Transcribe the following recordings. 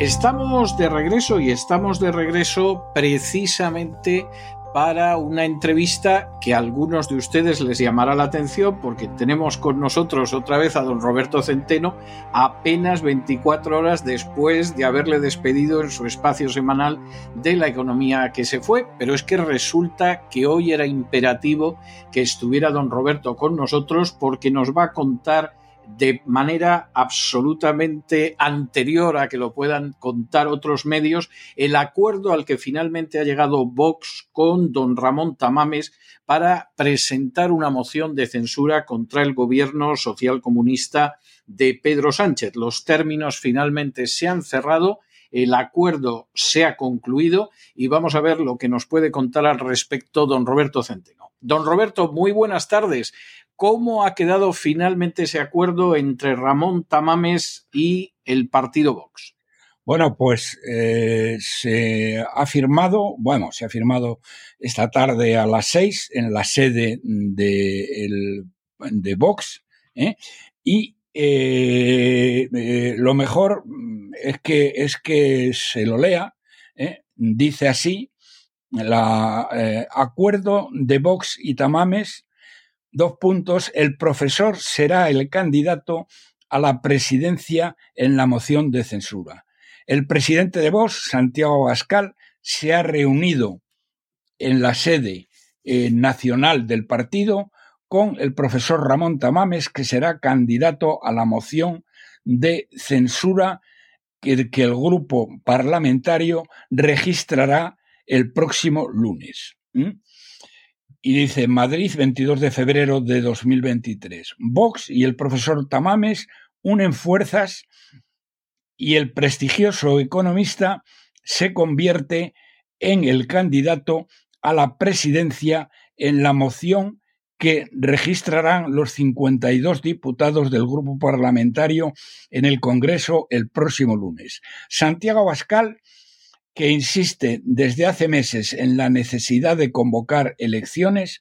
Estamos de regreso y estamos de regreso precisamente para una entrevista que a algunos de ustedes les llamará la atención porque tenemos con nosotros otra vez a don Roberto Centeno apenas 24 horas después de haberle despedido en su espacio semanal de la economía que se fue, pero es que resulta que hoy era imperativo que estuviera don Roberto con nosotros porque nos va a contar de manera absolutamente anterior a que lo puedan contar otros medios, el acuerdo al que finalmente ha llegado Vox con don Ramón Tamames para presentar una moción de censura contra el gobierno socialcomunista de Pedro Sánchez. Los términos finalmente se han cerrado el acuerdo se ha concluido y vamos a ver lo que nos puede contar al respecto don Roberto Centeno. Don Roberto, muy buenas tardes. ¿Cómo ha quedado finalmente ese acuerdo entre Ramón Tamames y el partido Vox? Bueno, pues eh, se ha firmado, bueno, se ha firmado esta tarde a las seis en la sede de, de Vox, ¿eh? y eh, lo mejor es que, es que se lo lea, dice así, el acuerdo de Vox y Tamames Dos puntos. El profesor será el candidato a la presidencia en la moción de censura. El presidente de Vox, Santiago Abascal, se ha reunido en la sede eh, nacional del partido con el profesor Ramón Tamames, que será candidato a la moción de censura que, que el grupo parlamentario registrará el próximo lunes. Y dice Madrid, 22 de febrero de 2023. Vox y el profesor Tamames unen fuerzas y el prestigioso economista se convierte en el candidato a la presidencia en la moción que registrarán los 52 diputados del grupo parlamentario en el Congreso el próximo lunes. Santiago Bascal que insiste desde hace meses en la necesidad de convocar elecciones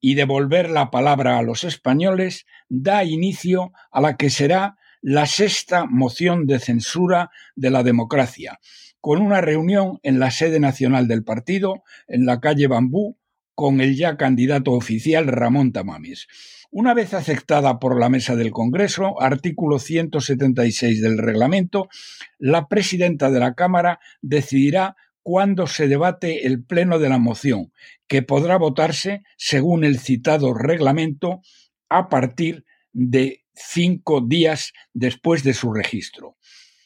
y devolver la palabra a los españoles, da inicio a la que será la sexta moción de censura de la democracia, con una reunión en la sede nacional del partido, en la calle Bambú, con el ya candidato oficial Ramón Tamames. Una vez aceptada por la mesa del Congreso, artículo 176 del reglamento, la presidenta de la Cámara decidirá cuándo se debate el pleno de la moción, que podrá votarse, según el citado reglamento, a partir de cinco días después de su registro.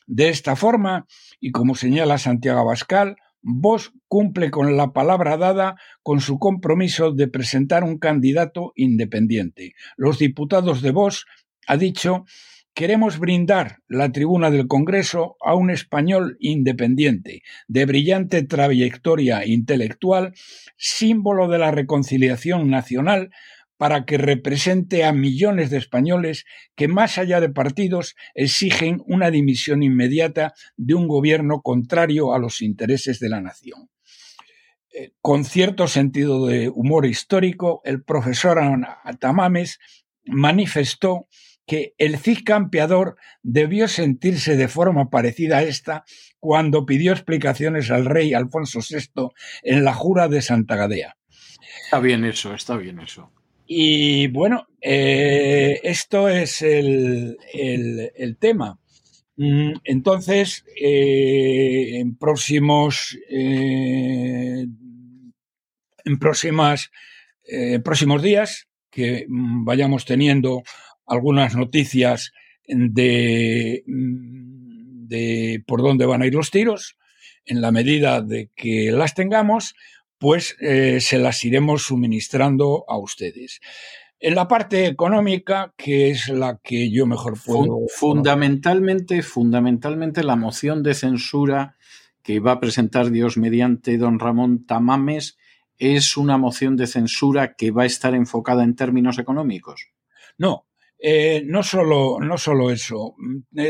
De esta forma, y como señala Santiago Abascal, Vos cumple con la palabra dada con su compromiso de presentar un candidato independiente. Los diputados de Vos ha dicho queremos brindar la tribuna del Congreso a un español independiente, de brillante trayectoria intelectual, símbolo de la reconciliación nacional, para que represente a millones de españoles que, más allá de partidos, exigen una dimisión inmediata de un gobierno contrario a los intereses de la nación. Eh, con cierto sentido de humor histórico, el profesor Tamames manifestó que el Cid campeador debió sentirse de forma parecida a esta cuando pidió explicaciones al rey Alfonso VI en la jura de Santa Gadea. Está bien eso, está bien eso. Y bueno, eh, esto es el, tema. Mm, entonces, eh, en próximos, eh, en próximas, próximos días que vayamos teniendo algunas noticias de, mm, de por dónde van a ir los tiros, en la medida de que las tengamos, pues eh, se las iremos suministrando a ustedes. En la parte económica, que es la que yo mejor puedo. Fundamentalmente, fundamentalmente la moción de censura que va a presentar Dios mediante don Ramón Tamames es una moción de censura que va a estar enfocada en términos económicos. No, eh, no, solo, no solo eso, eh,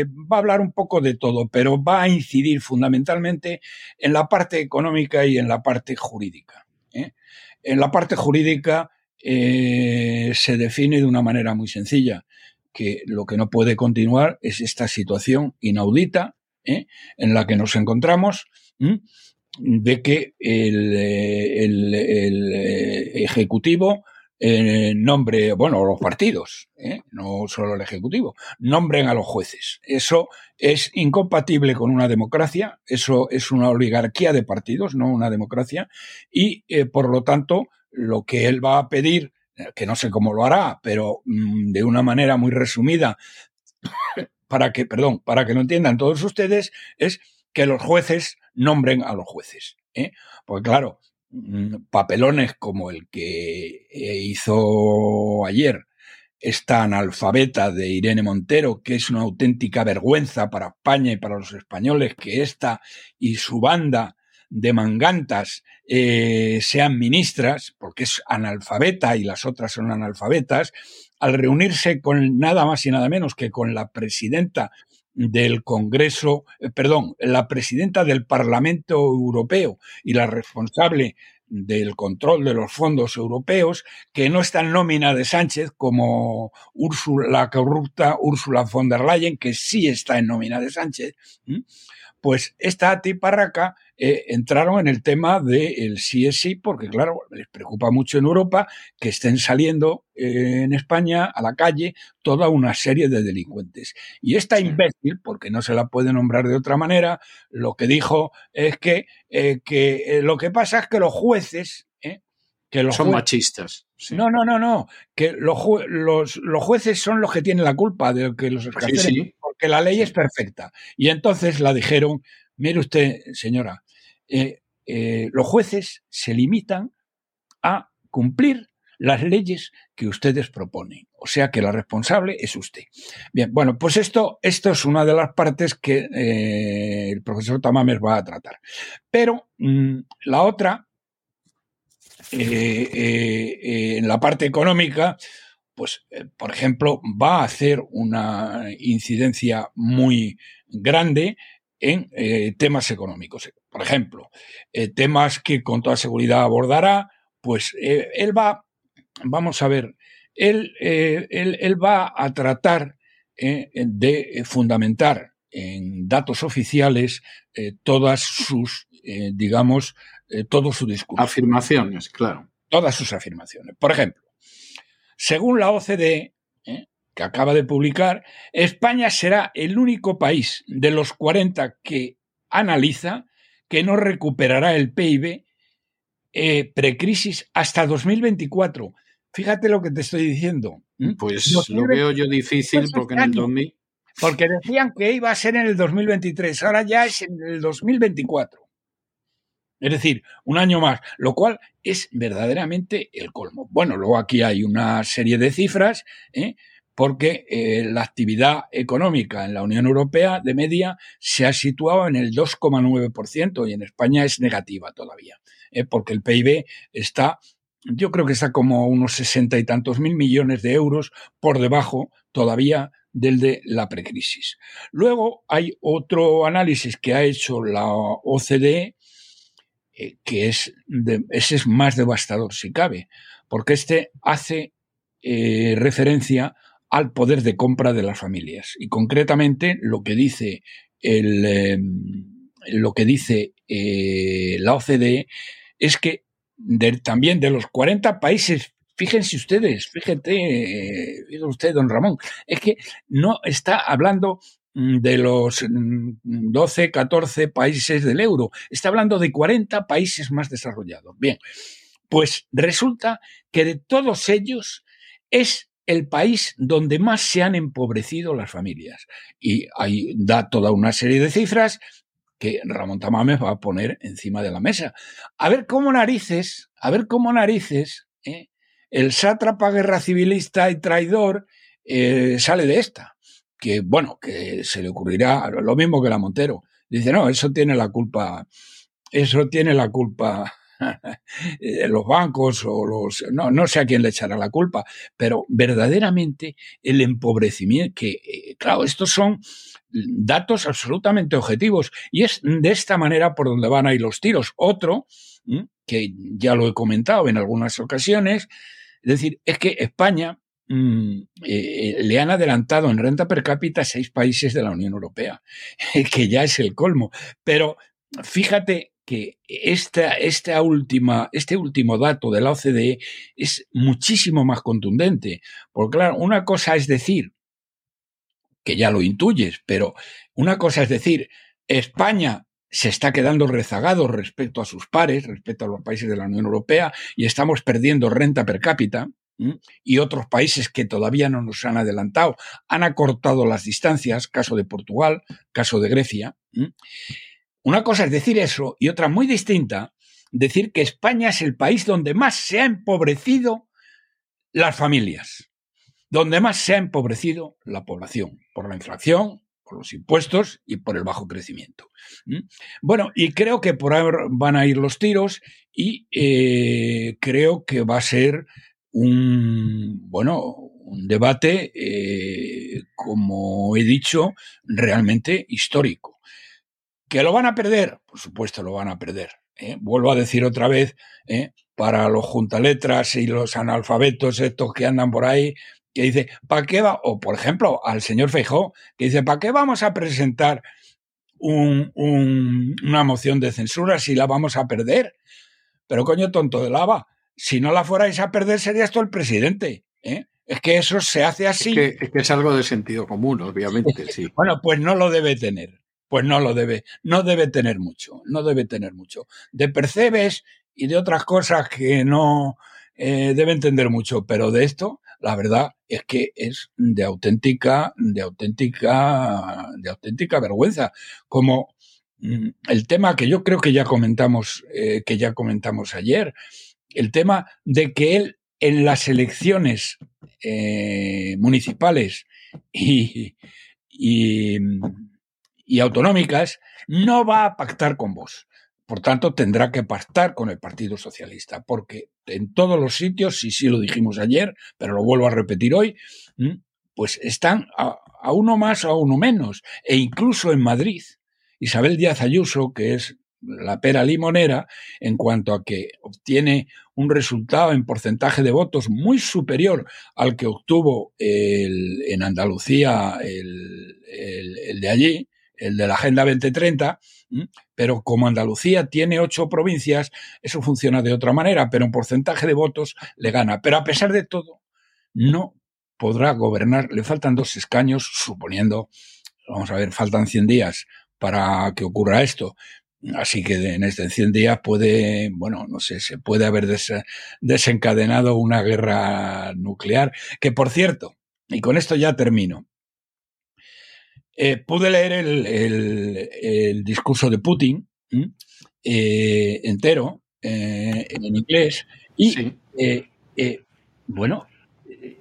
eh, va a hablar un poco de todo, pero va a incidir fundamentalmente en la parte económica y en la parte jurídica. En la parte jurídica se define de una manera muy sencilla que lo que no puede continuar es esta situación inaudita en la que nos encontramos de que el Ejecutivo eh, nombre, bueno, los partidos, ¿eh? no solo el Ejecutivo, nombren a los jueces. Eso es incompatible con una democracia, eso es una oligarquía de partidos, no una democracia, y eh, por lo tanto, lo que él va a pedir, que no sé cómo lo hará, pero mm, de una manera muy resumida, para que, perdón, para que lo entiendan todos ustedes, es que los jueces nombren a los jueces. ¿eh? Porque claro, papelones como el que eh, hizo ayer. Esta analfabeta de Irene Montero, que es una auténtica vergüenza para España y para los españoles que esta y su banda de mangantas eh, sean ministras, porque es analfabeta y las otras son analfabetas, al reunirse con nada más y nada menos que con la presidenta del Congreso, eh, perdón, la presidenta del Parlamento Europeo y la responsable del control de los fondos europeos, que no está en nómina de Sánchez como Úrsula, la corrupta Úrsula von der Leyen, que sí está en nómina de Sánchez, pues esta tiparraca eh, entraron en el tema del sí es sí, porque claro, les preocupa mucho en Europa que estén saliendo eh, en España a la calle toda una serie de delincuentes. Y esta imbécil, porque no se la puede nombrar de otra manera, lo que dijo es que, eh, que lo que pasa es que los jueces, que los son machistas. No, no, no, no. Que los, los, los, jueces son los que tienen la culpa de que los escarcelen, porque la ley es perfecta. Y entonces la dijeron, mire usted, señora, eh, eh, los jueces se limitan a cumplir las leyes que ustedes proponen. O sea que la responsable es usted. Bien, bueno, pues esto, esto es una de las partes que eh, el profesor Tamames va a tratar. Pero mm, la otra, en la parte económica, pues, por ejemplo, va a hacer una incidencia muy grande en temas económicos. Por ejemplo, eh, temas que con toda seguridad abordará, pues eh, él va, vamos a ver, él, eh, él, va a tratar de fundamentar en datos oficiales todas sus, digamos, todo su discurso. Afirmaciones, claro. Todas sus afirmaciones. Por ejemplo, según la OCDE, que acaba de publicar, España será el único país de los 40 que analiza que no recuperará el PIB eh, precrisis hasta 2024. Fíjate lo que te estoy diciendo. Pues lo veo yo difícil porque en el 2000... Porque decían que iba a ser en el 2023, ahora ya es en el 2024. Es decir, un año más, lo cual es verdaderamente el colmo. Bueno, luego aquí hay una serie de cifras, ¿eh? Porque eh, la actividad económica en la Unión Europea de media se ha situado en el 2,9% y en España es negativa todavía, ¿eh? porque el PIB está, yo creo que está como unos sesenta y tantos mil millones de euros por debajo todavía del de la precrisis. Luego hay otro análisis que ha hecho la OCDE, eh, que es ese es más devastador si cabe, porque este hace referencia al poder de compra de las familias. Y concretamente lo que dice el, em, lo que dice eh, la OCDE es que también de los 40 países, fíjense ustedes, fíjate, eh, usted, don Ramón, es que no está hablando mm, de los 12, mm, 14 países del euro, está hablando de 40 países más desarrollados. Bien, pues resulta que de todos ellos es el país donde más se han empobrecido las familias. Y ahí da toda una serie de cifras que Ramón Tamames va a poner encima de la mesa. A ver cómo narices, a ver cómo narices, ¿eh? el sátrapa guerra civilista y traidor eh, sale de esta. Que bueno, que se le ocurrirá lo mismo que la Montero. Dice, no, eso tiene la culpa, eso tiene la culpa los bancos o los... No, no sé a quién le echará la culpa, pero verdaderamente el empobrecimiento, que eh, claro, estos son datos absolutamente objetivos y es de esta manera por donde van a ir los tiros. Otro, que ya lo he comentado en algunas ocasiones, es decir, es que España mm, eh, le han adelantado en renta per cápita seis países de la Unión Europea, que ya es el colmo. Pero fíjate que esta, esta última, este último dato de la OCDE es muchísimo más contundente. Porque claro, una cosa es decir, que ya lo intuyes, pero una cosa es decir, España se está quedando rezagado respecto a sus pares, respecto a los países de la Unión Europea, y estamos perdiendo renta per cápita, y otros países que todavía no nos han adelantado han acortado las distancias, caso de Portugal, caso de Grecia. Una cosa es decir eso y otra muy distinta, decir que España es el país donde más se ha empobrecido las familias, donde más se ha empobrecido la población, por la inflación, por los impuestos y por el bajo crecimiento. Bueno, y creo que por ahí van a ir los tiros y eh, creo que va a ser un, bueno, un debate, eh, como he dicho, realmente histórico. ¿Que lo van a perder? Por supuesto, lo van a perder. ¿eh? Vuelvo a decir otra vez, ¿eh? para los juntaletras y los analfabetos estos que andan por ahí, que dice, ¿para qué va? O, por ejemplo, al señor Feijó, que dice, ¿para qué vamos a presentar una moción de censura si la vamos a perder? Pero coño, tonto de lava, si no la fuerais a perder serías tú el presidente. ¿eh? Es que eso se hace así. Es que, es que, es algo de sentido común, obviamente, sí. bueno, pues no lo debe tener. Pues no lo debe, no debe tener mucho, no debe tener mucho. De percebes y de otras cosas que no eh, debe entender mucho, pero de esto, la verdad es que es de auténtica, de auténtica, de auténtica vergüenza. Como mm, el tema que yo creo que ya comentamos, eh, que ya comentamos ayer, el tema de que él en las elecciones eh, municipales y, y y autonómicas, no va a pactar con vos. Por tanto, tendrá que pactar con el Partido Socialista, porque en todos los sitios, y sí lo dijimos ayer, pero lo vuelvo a repetir hoy, pues están a, uno más o a uno menos. E incluso en Madrid, Isabel Díaz Ayuso, que es la pera limonera, en cuanto a que obtiene un resultado en porcentaje de votos muy superior al que obtuvo en Andalucía el, el de allí, el de la Agenda 2030, pero como Andalucía tiene ocho provincias, eso funciona de otra manera, pero en porcentaje de votos le gana. Pero a pesar de todo, no podrá gobernar. Le faltan dos escaños, suponiendo, vamos a ver, faltan 100 días para que ocurra esto. Así que en este 100 días puede, bueno, no sé, se puede haber desencadenado una guerra nuclear, que por cierto, y con esto ya termino, eh, pude leer el, discurso de Putin eh, entero eh, en inglés y, bueno,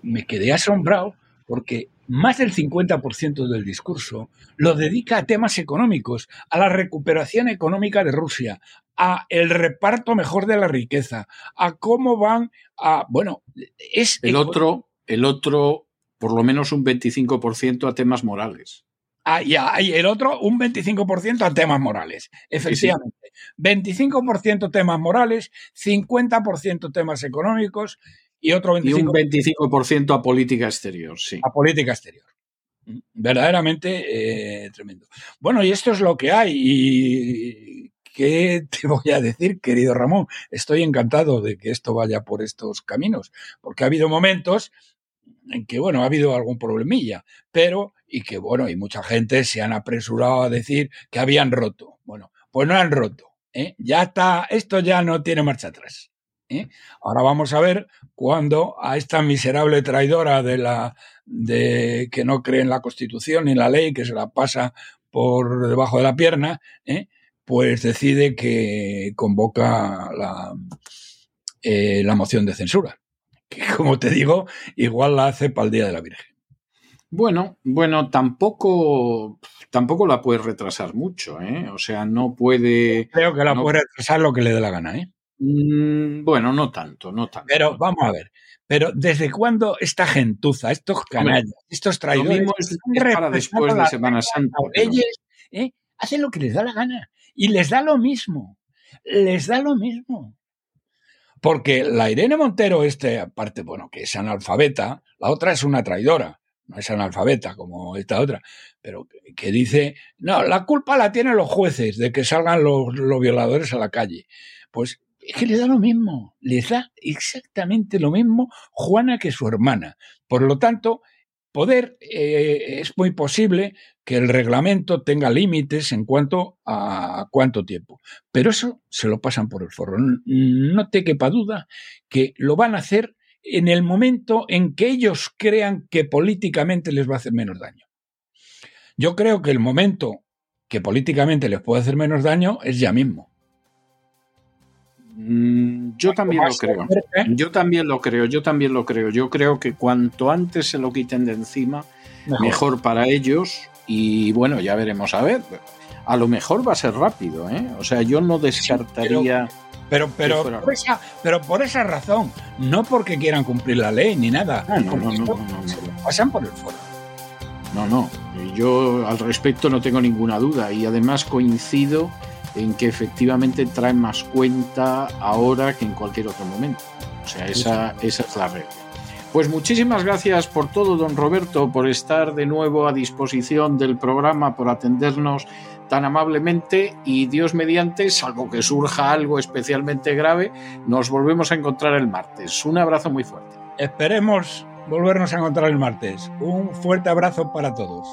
me quedé asombrado porque más del 50% del discurso lo dedica a temas económicos, a la recuperación económica de Rusia, a el reparto mejor de la riqueza, a cómo van a, bueno, es el otro, el otro por lo menos un 25% a temas morales. Ah, y el otro un 25% a temas morales. Efectivamente. 25% temas morales, 50% temas económicos y otro 25%. Y un 25% a política exterior, sí. A política exterior. Mm, verdaderamente eh, tremendo. Bueno, y esto es lo que hay. Y ¿qué te voy a decir, querido Ramón? Estoy encantado de que esto vaya por estos caminos, porque ha habido momentos en que, bueno, ha habido algún problemilla, pero, y que, bueno, y mucha gente se han apresurado a decir que habían roto. Bueno, pues no han roto. ¿eh? Ya está, esto ya no tiene marcha atrás. ¿eh? Ahora vamos a ver cuando a esta miserable traidora de la de que no cree en la Constitución ni la ley, que se la pasa por debajo de la pierna, ¿eh? pues decide que convoca la, la moción de censura. Que como te digo, igual la hace para el Día de la Virgen. Bueno, bueno, tampoco, tampoco la puede retrasar mucho, ¿eh? O sea, no puede. Creo que la puede retrasar lo que le dé la gana, ¿eh? Mm, bueno, no tanto, no tanto. Pero vamos a ver. Pero ¿desde cuándo esta gentuza, estos canallas, estos traidores, lo mismo es, para después de Semana Santa? ¿eh? hacen lo que les da la gana y les da lo mismo, les da lo mismo. Porque la Irene Montero, este, aparte, bueno, que es analfabeta, la otra es una traidora, no es analfabeta como esta otra, pero que, dice, no, la culpa la tienen los jueces de que salgan los, violadores a la calle. Pues es que le da lo mismo, le da exactamente lo mismo Juana que su hermana. Por lo tanto, poder eh, es muy posible que el reglamento tenga límites en cuanto a cuánto tiempo. Pero eso se lo pasan por el forro. No te quepa duda que lo van a hacer en el momento en que ellos crean que políticamente les va a hacer menos daño. Yo creo que el momento que políticamente les puede hacer menos daño es ya mismo. Mm, yo también lo creo. Yo también lo creo, yo también lo creo. Yo creo que cuanto antes se lo quiten de encima, mejor, para ellos. Y bueno, ya veremos a ver. A lo mejor va a ser rápido, ¿eh? O sea, yo no descartaría. pero, pero, por esa, pero por esa razón, no porque quieran cumplir la ley ni nada. Ah, no, no, no, no, pasan por el foro. No, no. Yo al respecto no tengo ninguna duda. Y además coincido en que efectivamente trae más cuenta ahora que en cualquier otro momento. O sea, esa, esa es la regla. Pues muchísimas gracias por todo, don Roberto, por estar de nuevo a disposición del programa, por atendernos tan amablemente y Dios mediante, salvo que surja algo especialmente grave, nos volvemos a encontrar el martes. Un abrazo muy fuerte. Esperemos volvernos a encontrar el martes. Un fuerte abrazo para todos.